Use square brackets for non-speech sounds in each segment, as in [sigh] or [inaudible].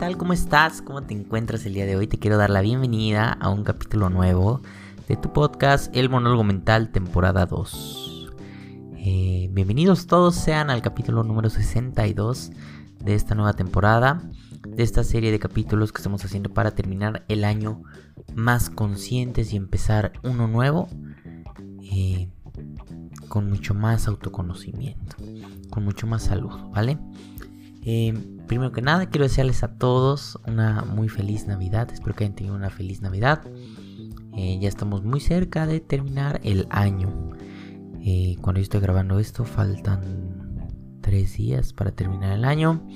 tal? ¿Cómo estás? ¿Cómo te encuentras el día de hoy? Te quiero dar la bienvenida a un capítulo nuevo de tu podcast El Monólogo Mental, temporada 2. Eh, bienvenidos todos sean al capítulo número 62 de esta nueva temporada, de esta serie de capítulos que estamos haciendo para terminar el año más conscientes y empezar uno nuevo eh, con mucho más autoconocimiento, con mucho más salud, ¿vale? Eh, primero que nada, quiero desearles a todos una muy feliz Navidad. Espero que hayan tenido una feliz Navidad. Eh, ya estamos muy cerca de terminar el año. Eh, cuando yo estoy grabando esto, faltan tres días para terminar el año.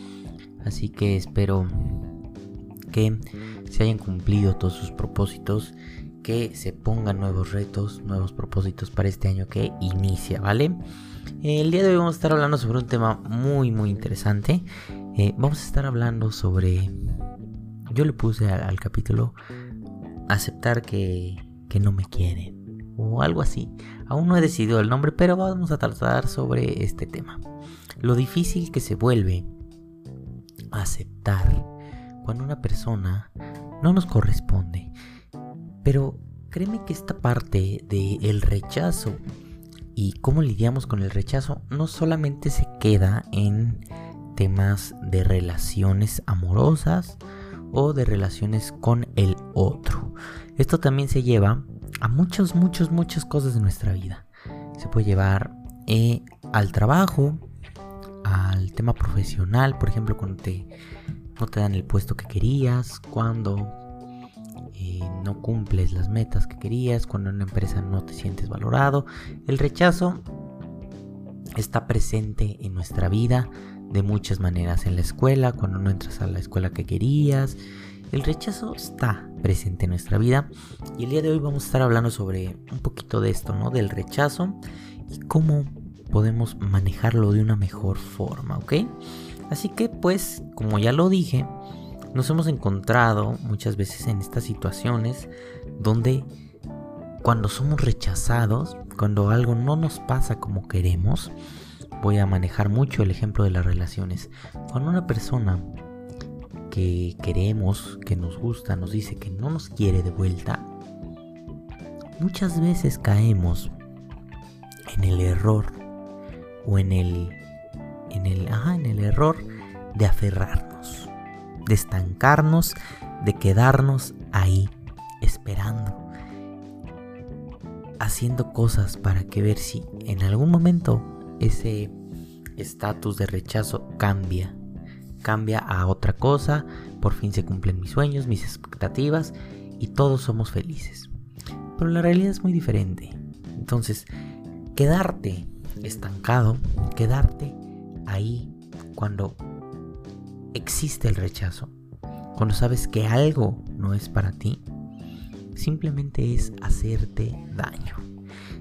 Así que espero que se hayan cumplido todos sus propósitos. Que se pongan nuevos retos, nuevos propósitos para este año que inicia, ¿vale? El día de hoy vamos a estar hablando sobre un tema muy muy interesante. Eh, vamos a estar hablando sobre... Yo le puse al, capítulo aceptar que, que no me quieren o algo así. Aún no he decidido el nombre, pero vamos a tratar sobre este tema. Lo difícil que se vuelve aceptar cuando una persona no nos corresponde. Pero créeme que esta parte del rechazo y cómo lidiamos con el rechazo no solamente se queda en temas de relaciones amorosas o de relaciones con el otro. Esto también se lleva a muchas, muchas, muchas cosas de nuestra vida. Se puede llevar eh, al trabajo, al tema profesional, por ejemplo, cuando te, no te dan el puesto que querías, cuando no cumples las metas que querías, cuando en una empresa no te sientes valorado. El rechazo está presente en nuestra vida de muchas maneras. En la escuela, cuando no entras a la escuela que querías. El rechazo está presente en nuestra vida y el día de hoy vamos a estar hablando sobre un poquito de esto, ¿no? Del rechazo y cómo podemos manejarlo de una mejor forma, ¿ok? Así que pues, como ya lo dije, nos hemos encontrado muchas veces en estas situaciones donde cuando somos rechazados, cuando algo no nos pasa como queremos, voy a manejar mucho el ejemplo de las relaciones. Cuando una persona que queremos, que nos gusta, nos dice que no nos quiere de vuelta, muchas veces caemos en el error o en el en el en el error de aferrarnos de estancarnos, de quedarnos ahí esperando, haciendo cosas para que ver si en algún momento ese estatus de rechazo cambia, cambia a otra cosa, por fin se cumplen mis sueños, mis expectativas y todos somos felices. Pero la realidad es muy diferente. Entonces, quedarte estancado, quedarte ahí cuando existe el rechazo, cuando sabes que algo no es para ti, simplemente es hacerte daño.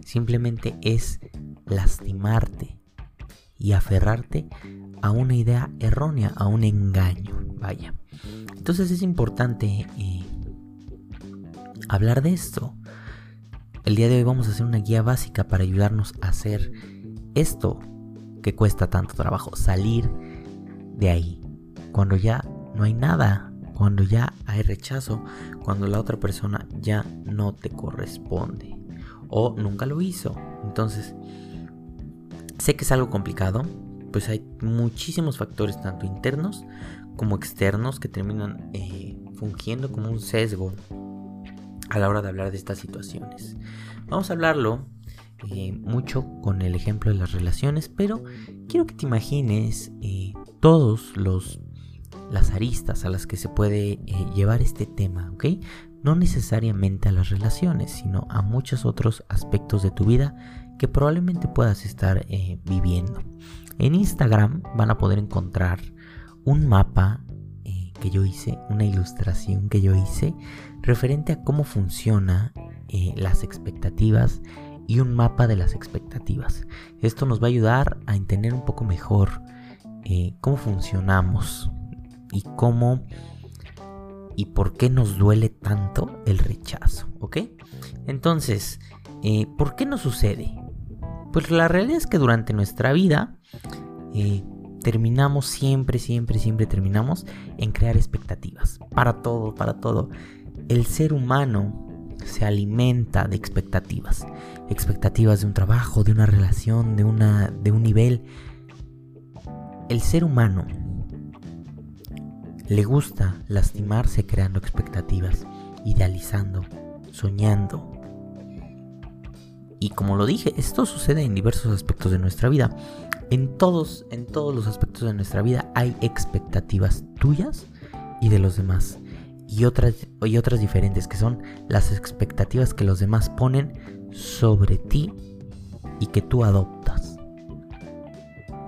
Simplemente es lastimarte y aferrarte a una idea errónea, a un engaño. Vaya. Entonces es importante eh, hablar de esto. El día de hoy vamos a hacer una guía básica para ayudarnos a hacer esto que cuesta tanto trabajo, salir de ahí, cuando ya no hay nada, cuando ya hay rechazo, cuando la otra persona ya no te corresponde o nunca lo hizo. Entonces, sé que es algo complicado, pues hay muchísimos factores, tanto internos como externos, que terminan eh, fungiendo como un sesgo a la hora de hablar de estas situaciones. Vamos a hablarlo eh, mucho con el ejemplo de las relaciones, pero quiero que te imagines eh, todos los las aristas a las que se puede eh, llevar este tema, ¿ok? No necesariamente a las relaciones, sino a muchos otros aspectos de tu vida que probablemente puedas estar eh, viviendo. En Instagram van a poder encontrar un mapa eh, que yo hice, una ilustración que yo hice referente a cómo funciona las expectativas y un mapa de las expectativas. Esto nos va a ayudar a entender un poco mejor cómo funcionamos y cómo y por qué nos duele tanto el rechazo, ¿ok? Entonces, eh, ¿por qué nos sucede? Pues la realidad es que durante nuestra vida eh, terminamos siempre, siempre, siempre terminamos en crear expectativas. Para todo, para todo. El ser humano se alimenta de expectativas. Expectativas de un trabajo, de una relación, de, una, de un nivel. El ser humano le gusta lastimarse creando expectativas, idealizando, soñando. Y como lo dije, esto sucede en diversos aspectos de nuestra vida. En todos, en todos los aspectos de nuestra vida hay expectativas tuyas y de los demás. Y otras, y otras diferentes que son las expectativas que los demás ponen sobre ti y que tú adoptas.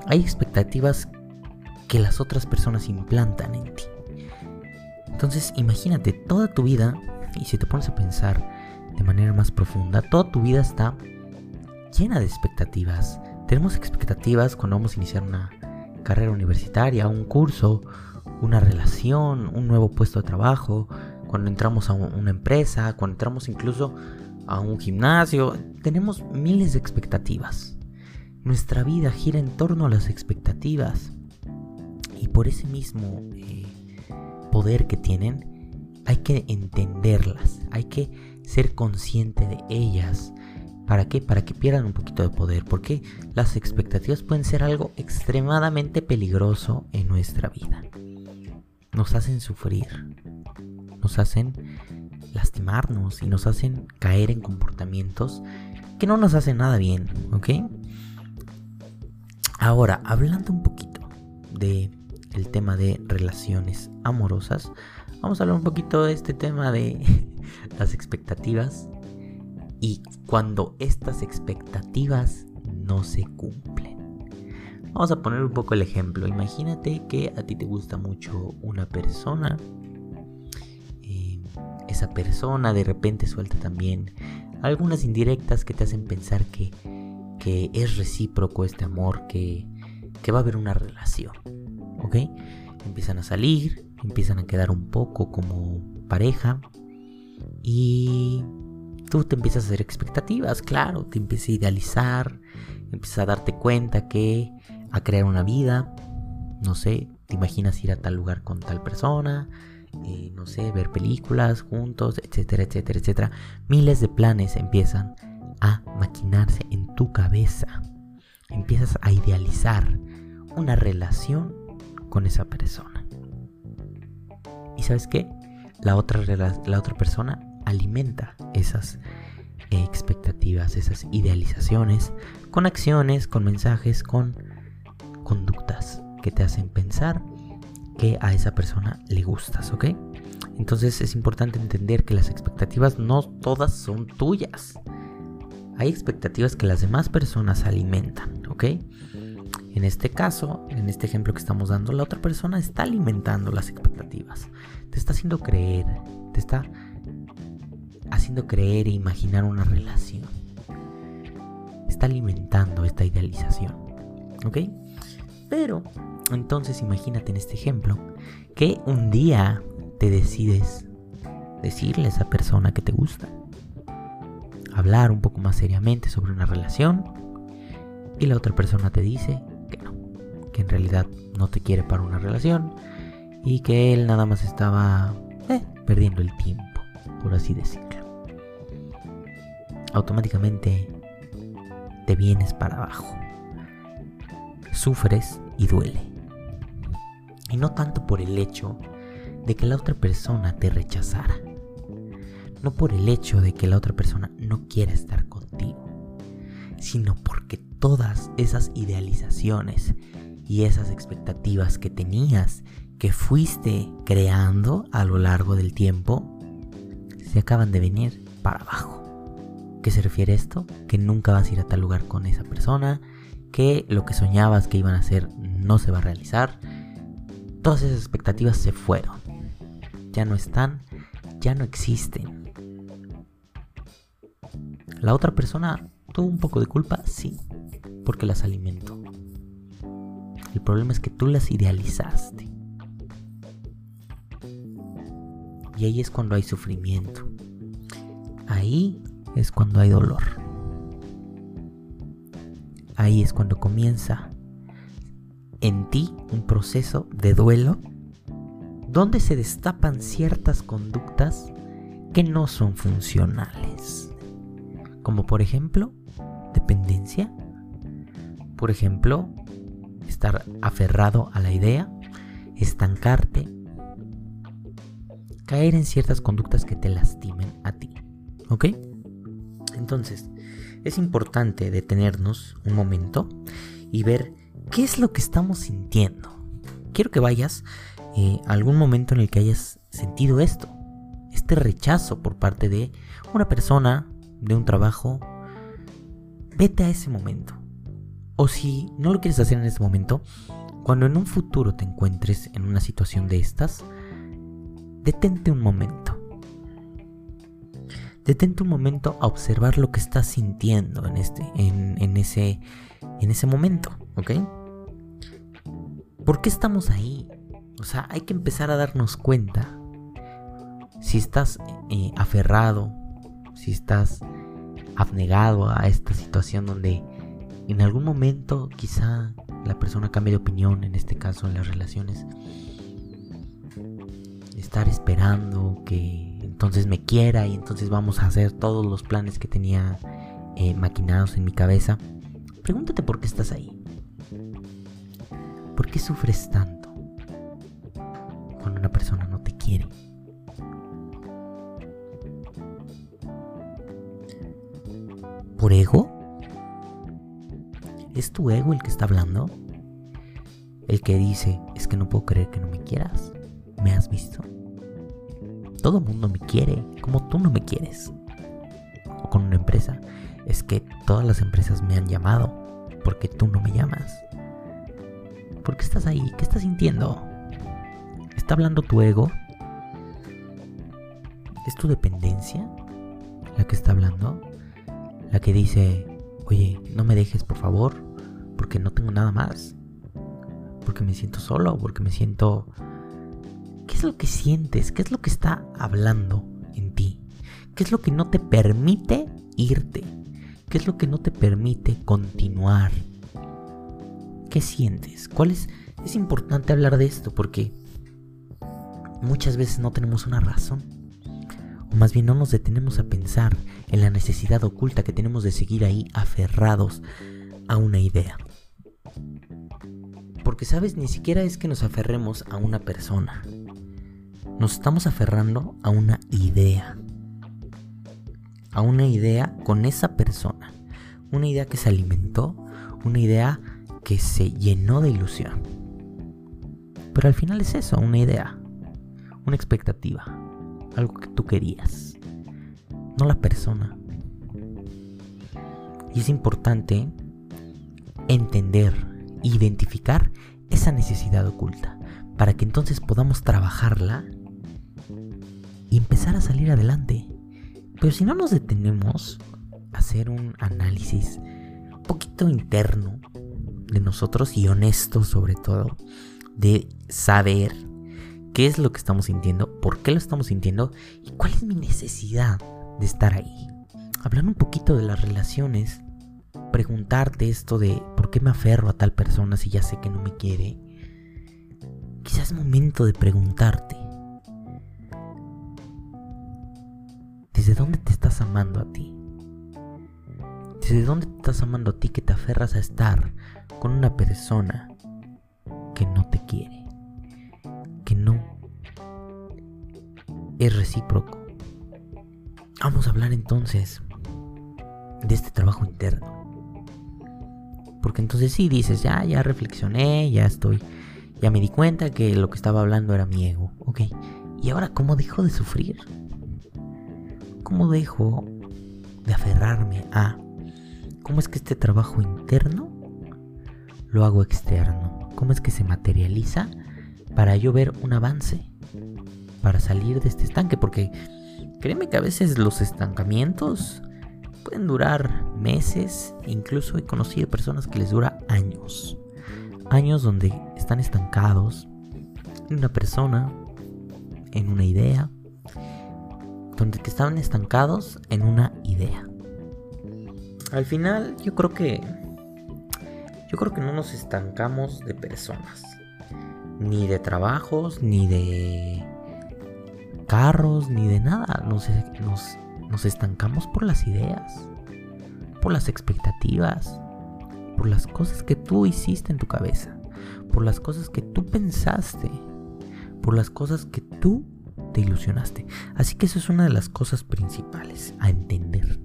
Hay expectativas que las otras personas implantan en ti. Entonces imagínate toda tu vida, y si te pones a pensar de manera más profunda, toda tu vida está llena de expectativas. Tenemos expectativas cuando vamos a iniciar una carrera universitaria, un curso, una relación, un nuevo puesto de trabajo, cuando entramos a una empresa, cuando entramos incluso a un gimnasio. Tenemos miles de expectativas. Nuestra vida gira en torno a las expectativas. Por ese mismo eh, poder que tienen, hay que entenderlas, hay que ser consciente de ellas. ¿Para qué? Para que pierdan un poquito de poder. Porque las expectativas pueden ser algo extremadamente peligroso en nuestra vida. Nos hacen sufrir. Nos hacen lastimarnos y nos hacen caer en comportamientos que no nos hacen nada bien. ¿Ok? Ahora, hablando un poquito de el tema de relaciones amorosas, vamos a hablar un poquito de este tema de [laughs] las expectativas y cuando estas expectativas no se cumplen. Vamos a poner un poco el ejemplo. Imagínate que a ti te gusta mucho una persona. Eh, esa persona de repente suelta también algunas indirectas que te hacen pensar que, que es recíproco este amor, que, que va a haber una relación. ¿Ok? Empiezan a salir, empiezan a quedar un poco como pareja. Y tú te empiezas a hacer expectativas, claro, te empiezas a idealizar, empiezas a darte cuenta que a crear una vida, no sé, te imaginas ir a tal lugar con tal persona, eh, no sé, ver películas juntos, etcétera, etcétera, etcétera. Miles de planes empiezan a maquinarse en tu cabeza. Empiezas a idealizar una relación con esa persona. ¿Y sabes qué? La otra, la otra persona alimenta esas expectativas, esas idealizaciones, con acciones, con mensajes, con conductas que te hacen pensar que a esa persona le gustas, ¿ok? Entonces es importante entender que las expectativas no todas son tuyas. Hay expectativas que las demás personas alimentan, ¿ok? En este caso, en este ejemplo que estamos dando, la otra persona está alimentando las expectativas. Te está haciendo creer, te está haciendo creer e imaginar una relación. Está alimentando esta idealización. ¿Ok? Pero, entonces imagínate en este ejemplo que un día te decides decirle a esa persona que te gusta. Hablar un poco más seriamente sobre una relación. Y la otra persona te dice que en realidad no te quiere para una relación. Y que él nada más estaba eh, perdiendo el tiempo, por así decirlo automáticamente te vienes para abajo. Sufres y duele. Y no tanto por el hecho de que la otra persona te rechazara. No por el hecho de que la otra persona no quiera estar contigo. Sino porque todas esas idealizaciones y esas expectativas que tenías, que fuiste creando a lo largo del tiempo, se acaban de venir para abajo qué se refiere esto? Que nunca vas a ir a tal lugar con esa persona, que lo que soñabas que iban a hacer no se va a realizar. Todas esas expectativas se fueron. Ya no están, ya no existen. La otra persona tuvo un poco de culpa, sí, porque las alimentó. El problema es que tú las idealizaste. Y ahí es cuando hay sufrimiento. Ahí es cuando hay dolor. Ahí es cuando comienza en ti un proceso de duelo donde se destapan ciertas conductas que no son funcionales. Como por ejemplo, dependencia. Por ejemplo, estar aferrado a la idea, estancarte, caer en ciertas conductas que te lastimen a ti. ¿Ok? Entonces, es importante detenernos un momento y ver qué es lo que estamos sintiendo. Quiero que vayas eh, a algún momento en el que hayas sentido esto, este rechazo por parte de una persona, de un trabajo. Vete a ese momento. O si no lo quieres hacer en ese momento, cuando en un futuro te encuentres en una situación de estas, detente un momento. Detente un momento a observar lo que estás sintiendo en, este, en, ese, en ese momento, ¿ok? ¿Por qué estamos ahí? O sea, hay que empezar a darnos cuenta. Si estás eh, aferrado, si estás abnegado a esta situación donde en algún momento quizá la persona cambie de opinión, en este caso en las relaciones, estar esperando que entonces me quiera y entonces vamos a hacer todos los planes que tenía eh, maquinados en mi cabeza, pregúntate por qué estás ahí. ¿Por qué sufres tanto cuando una persona no te quiere? ¿Por ego? ¿Es tu ego el que está hablando? El que dice, es que no puedo creer que no me quieras. ¿Me has visto? Todo el mundo me quiere, como tú no me quieres. O con una empresa, es que todas las empresas me han llamado, porque tú no me llamas. ¿Por qué estás ahí? ¿Qué estás sintiendo? ¿Está hablando tu ego? ¿Es tu dependencia la que está hablando? La que dice, oye, no me dejes por favor, porque no tengo nada más. Porque me siento solo, porque me siento... ¿Qué es lo que sientes? ¿Qué es lo que está hablando en ti? ¿Qué es lo que no te permite irte? ¿Qué es lo que no te permite continuar? ¿Qué sientes? ¿Cuál es? Es importante hablar de esto porque muchas veces no tenemos una razón. O más bien no nos detenemos a pensar en la necesidad oculta que tenemos de seguir ahí aferrados a una idea. Porque sabes, ni siquiera es que nos aferremos a una persona. Nos estamos aferrando a una idea. A una idea con esa persona. Una idea que se alimentó. Una idea que se llenó de ilusión. Pero al final es eso, una idea, una expectativa, algo que tú querías, no la persona. Y es importante entender, identificar esa necesidad oculta, para que entonces podamos trabajarla y empezar a salir adelante. Pero si no nos detenemos a hacer un análisis un poquito interno de nosotros y honestos sobre todo, de saber qué es lo que estamos sintiendo, por qué lo estamos sintiendo y cuál es mi necesidad de estar ahí. Hablando un poquito de las relaciones, preguntarte esto de por qué me aferro a tal persona si ya sé que no me quiere. Quizás es momento de preguntarte. ¿Desde dónde te estás amando a ti? ¿Desde dónde te estás amando a ti que te aferras a estar con una persona que no te quiere, que no es recíproco. Vamos a hablar entonces de este trabajo interno. Porque entonces sí dices, ya, ya reflexioné, ya estoy, ya me di cuenta que lo que estaba hablando era mi ego. Ok, ¿y ahora cómo dejo de sufrir? ¿Cómo dejo de aferrarme a... ¿Cómo es que este trabajo interno lo hago externo? ¿Cómo es que se materializa para yo ver un avance? Para salir de este estanque, porque créeme que a veces los estancamientos pueden durar meses, incluso he conocido personas que les dura años. Años donde están estancados en una persona, en una idea, donde que estaban estancados en una idea. Al final yo creo que yo creo que no nos estancamos de personas, ni de trabajos, ni de carros, ni de nada. Nos, nos, nos estancamos por las ideas, por las expectativas, por las cosas que tú hiciste en tu cabeza, por las cosas que tú pensaste, por las cosas que tú te ilusionaste. Así que eso es una de las cosas principales a entender.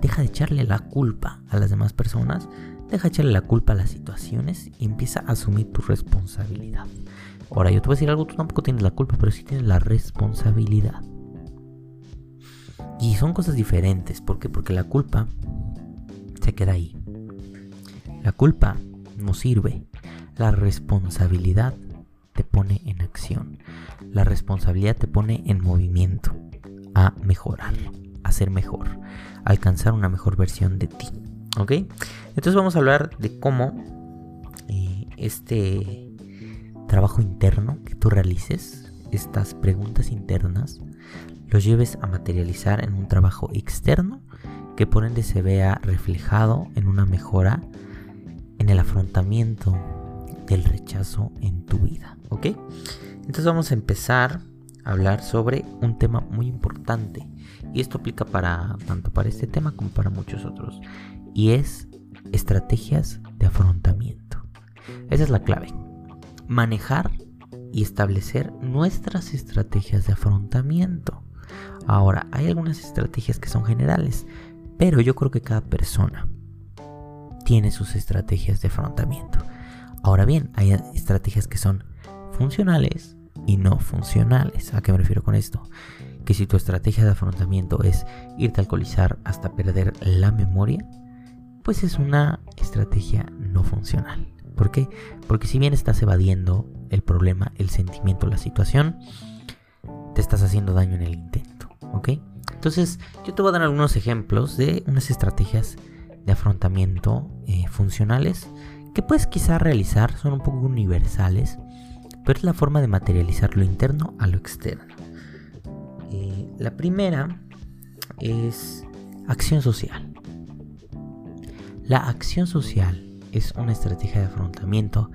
Deja de echarle la culpa a las demás personas, deja de echarle la culpa a las situaciones y empieza a asumir tu responsabilidad. Ahora, yo te voy a decir algo, tú tampoco tienes la culpa, pero sí tienes la responsabilidad. Y son cosas diferentes. ¿Por qué? Porque la culpa se queda ahí. La culpa no sirve. La responsabilidad te pone en acción. La responsabilidad te pone en movimiento a mejorar, a ser mejor, a alcanzar una mejor versión de ti. ¿Ok? Entonces vamos a hablar de cómo eh, este trabajo interno que tú realices, estas preguntas internas, los lleves a materializar en un trabajo externo que por ende se vea reflejado en una mejora en el afrontamiento del rechazo en tu vida, ¿ok? Entonces vamos a empezar a hablar sobre un tema muy importante y esto aplica para tanto para este tema como para muchos otros y es estrategias de afrontamiento. Esa es la clave manejar y establecer nuestras estrategias de afrontamiento. Ahora, hay algunas estrategias que son generales, pero yo creo que cada persona tiene sus estrategias de afrontamiento. Ahora bien, hay estrategias que son funcionales y no funcionales. ¿A qué me refiero con esto? Que si tu estrategia de afrontamiento es irte a alcoholizar hasta perder la memoria, pues es una estrategia no funcional. ¿Por qué? Porque si bien estás evadiendo el problema, el sentimiento, la situación, te estás haciendo daño en el intento, ¿ok? Entonces, yo te voy a dar algunos ejemplos de unas estrategias de afrontamiento eh, funcionales que puedes quizás realizar, son un poco universales, pero es la forma de materializar lo interno a lo externo. Eh, la primera es acción social. La acción social es una estrategia de afrontamiento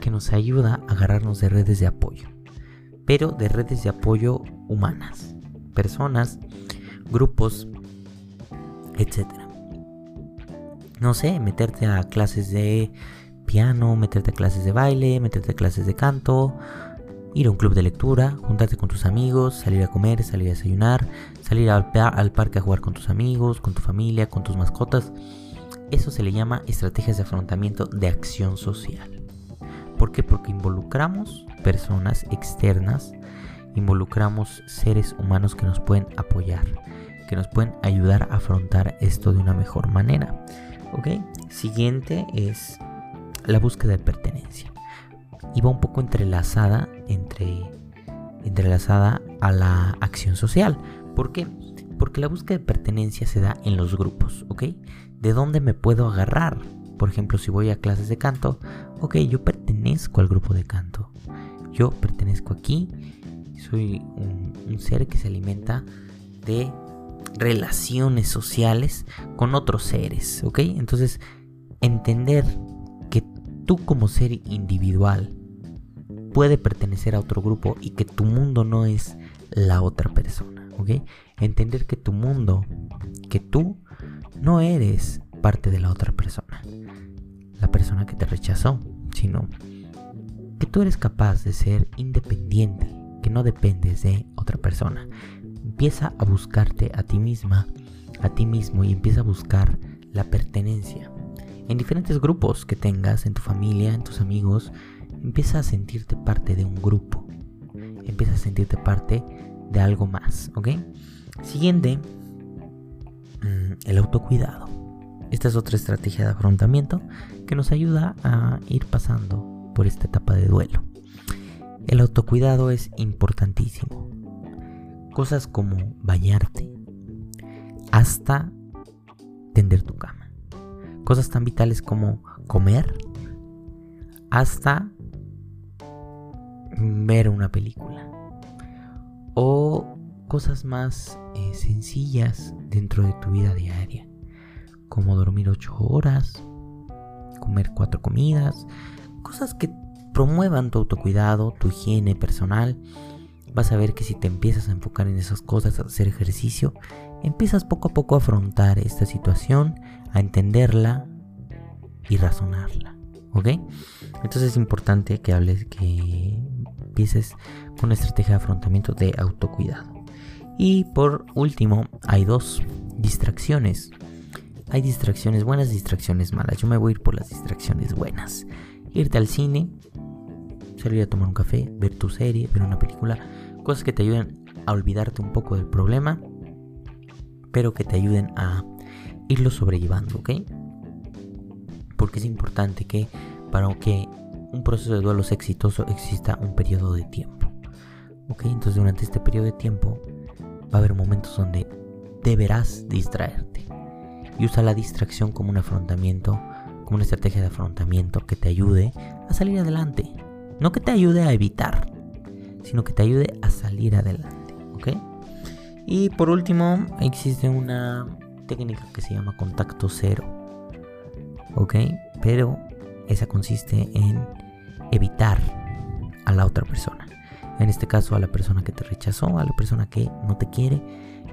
que nos ayuda a agarrarnos de redes de apoyo, pero de redes de apoyo humanas, personas, grupos, etc. No sé, meterte a clases de piano, meterte a clases de baile, meterte a clases de canto, ir a un club de lectura, juntarte con tus amigos, salir a comer, salir a desayunar, salir al, al parque a jugar con tus amigos, con tu familia, con tus mascotas eso se le llama estrategias de afrontamiento de acción social. ¿Por qué? Porque involucramos personas externas, involucramos seres humanos que nos pueden apoyar, que nos pueden ayudar a afrontar esto de una mejor manera. ¿Ok? Siguiente es la búsqueda de pertenencia. Va un poco entrelazada entre entrelazada a la acción social. ¿Por qué? Porque la búsqueda de pertenencia se da en los grupos, ¿ok? ¿De dónde me puedo agarrar? Por ejemplo, si voy a clases de canto, ok, yo pertenezco al grupo de canto. Yo pertenezco aquí, soy un, ser que se alimenta de relaciones sociales con otros seres, ¿ok? Entonces, entender que tú como ser individual puede pertenecer a otro grupo y que tu mundo no es la otra persona, ¿ok? Entender que tu mundo, que tú no eres parte de la otra persona, la persona que te rechazó, sino que tú eres capaz de ser independiente, que no dependes de otra persona. Empieza a buscarte a ti misma, a ti mismo y empieza a buscar la pertenencia. En diferentes grupos que tengas, en tu familia, en tus amigos, empieza a sentirte parte de un grupo. Empieza a sentirte parte de algo más, ¿ok? Siguiente Mm, el autocuidado. Esta es otra estrategia de afrontamiento que nos ayuda a ir pasando por esta etapa de duelo. El autocuidado es importantísimo. Cosas como bañarte hasta tender tu cama. Cosas tan vitales como comer hasta ver una película. O cosas más eh, sencillas dentro de tu vida diaria, como dormir 8 horas, comer cuatro comidas, cosas que promuevan tu autocuidado, tu higiene personal. Vas a ver que si te empiezas a enfocar en esas cosas, a hacer ejercicio, empiezas poco a poco a afrontar esta situación, a entenderla y razonarla. ¿Ok? Entonces es importante que hables, que empieces con una estrategia de afrontamiento de autocuidado. Y por último, hay dos distracciones. Hay distracciones buenas, distracciones malas. Yo me voy a ir por las distracciones buenas. Irte al cine, salir a tomar un café, ver tu serie, ver una película, cosas que te ayuden a olvidarte un poco del problema, pero que te ayuden a irlo sobrellevando, ¿ok? Porque es importante que para que un proceso de duelo sea exitoso exista un periodo de tiempo. ¿Ok? Entonces durante este periodo de tiempo va a haber momentos donde deberás distraerte. Y usa la distracción como un afrontamiento, como una estrategia de afrontamiento que te ayude a salir adelante. No que te ayude a evitar, sino que te ayude a salir adelante. ¿Ok? Y por último, existe una técnica que se llama contacto cero. ¿Ok? Pero esa consiste en evitar a la otra persona. En este caso a la persona que te rechazó, a la persona que no te quiere,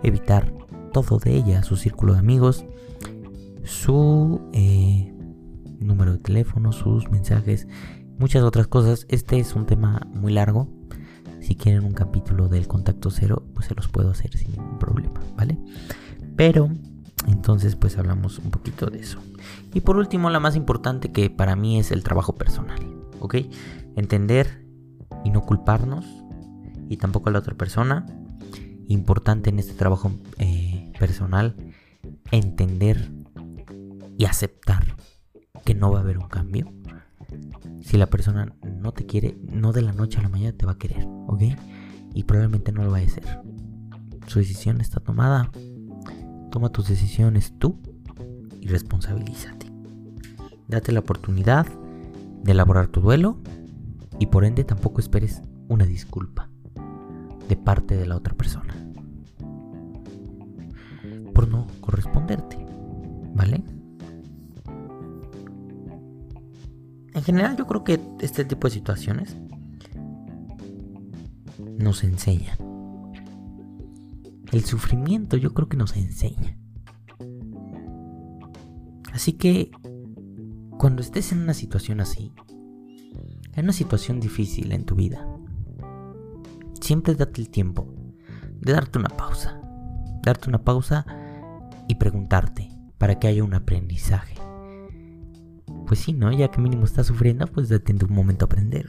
evitar todo de ella, su círculo de amigos, su eh, número de teléfono, sus mensajes, muchas otras cosas. Este es un tema muy largo. Si quieren un capítulo del contacto cero, pues se los puedo hacer sin ningún problema, ¿vale? Pero entonces pues hablamos un poquito de eso. Y por último, la más importante que para mí es el trabajo personal, ¿ok? Entender y no culparnos y tampoco a la otra persona. Importante en este trabajo eh, personal entender y aceptar que no va a haber un cambio. Si la persona no te quiere, no de la noche a la mañana te va a querer, ¿ok? Y probablemente no lo va a hacer. Su decisión está tomada. Toma tus decisiones tú y responsabilízate. Date la oportunidad de elaborar tu duelo y por ende tampoco esperes una disculpa de parte de la otra persona por no corresponderte, ¿vale? En general yo creo que este tipo de situaciones nos enseñan. El sufrimiento yo creo que nos enseña. Así que cuando estés en una situación así, en una situación difícil en tu vida, siempre date el tiempo de darte una pausa. Darte una pausa y preguntarte para que haya un aprendizaje. Pues sí, ¿no? Ya que mínimo estás sufriendo, pues date un momento a aprender.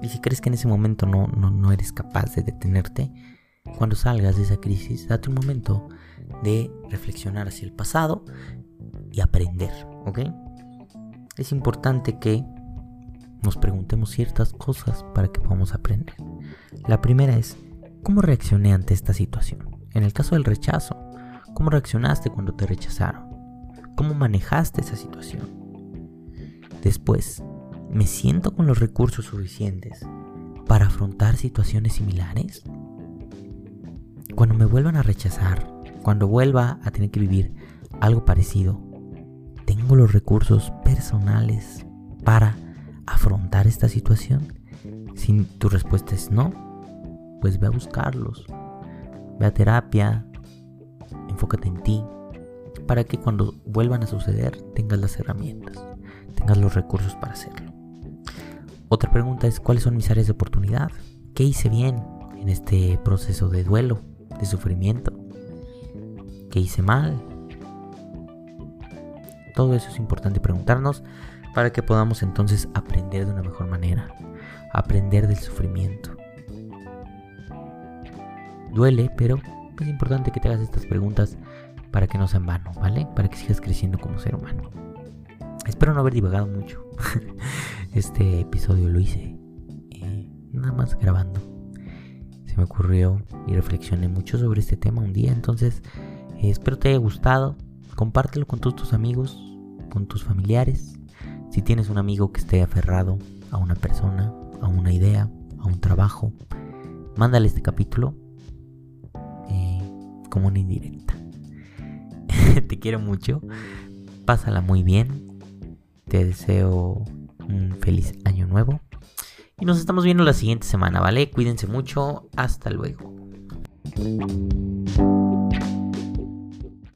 Y si crees que en ese momento no, no, no eres capaz de detenerte, cuando salgas de esa crisis, date un momento de reflexionar hacia el pasado y aprender, ¿ok? Es importante que nos preguntemos ciertas cosas para que podamos aprender. La primera es, ¿cómo reaccioné ante esta situación? En el caso del rechazo, ¿cómo reaccionaste cuando te rechazaron? ¿Cómo manejaste esa situación? Después, ¿me siento con los recursos suficientes para afrontar situaciones similares? Cuando me vuelvan a rechazar, cuando vuelva a tener que vivir algo parecido, ¿tengo los recursos personales para afrontar esta situación? Si tu respuesta es no, pues ve a buscarlos. Ve a terapia, enfócate en ti, para que cuando vuelvan a suceder tengas las herramientas, tengas los recursos para hacerlo. Otra pregunta es, ¿cuáles son mis áreas de oportunidad? ¿Qué hice bien en este proceso de duelo, de sufrimiento? ¿Qué hice mal? Todo eso es importante preguntarnos para que podamos entonces aprender de una mejor manera, aprender del sufrimiento. Duele, pero es importante que te hagas estas preguntas para que no sean vano, ¿vale? Para que sigas creciendo como ser humano. Espero no haber divagado mucho. [laughs] Este episodio lo hice eh, nada más grabando. Se me ocurrió y reflexioné mucho sobre este tema un día, entonces eh, espero te haya gustado. Compártelo con todos tus amigos, con tus familiares, si tienes un amigo que esté aferrado a una persona, a una idea, a un trabajo, mándale este capítulo eh, como una indirecta. [laughs] Te quiero mucho, pásala muy bien te deseo un feliz año nuevo. Y nos estamos viendo la siguiente semana, ¿vale? Cuídense mucho. Hasta luego.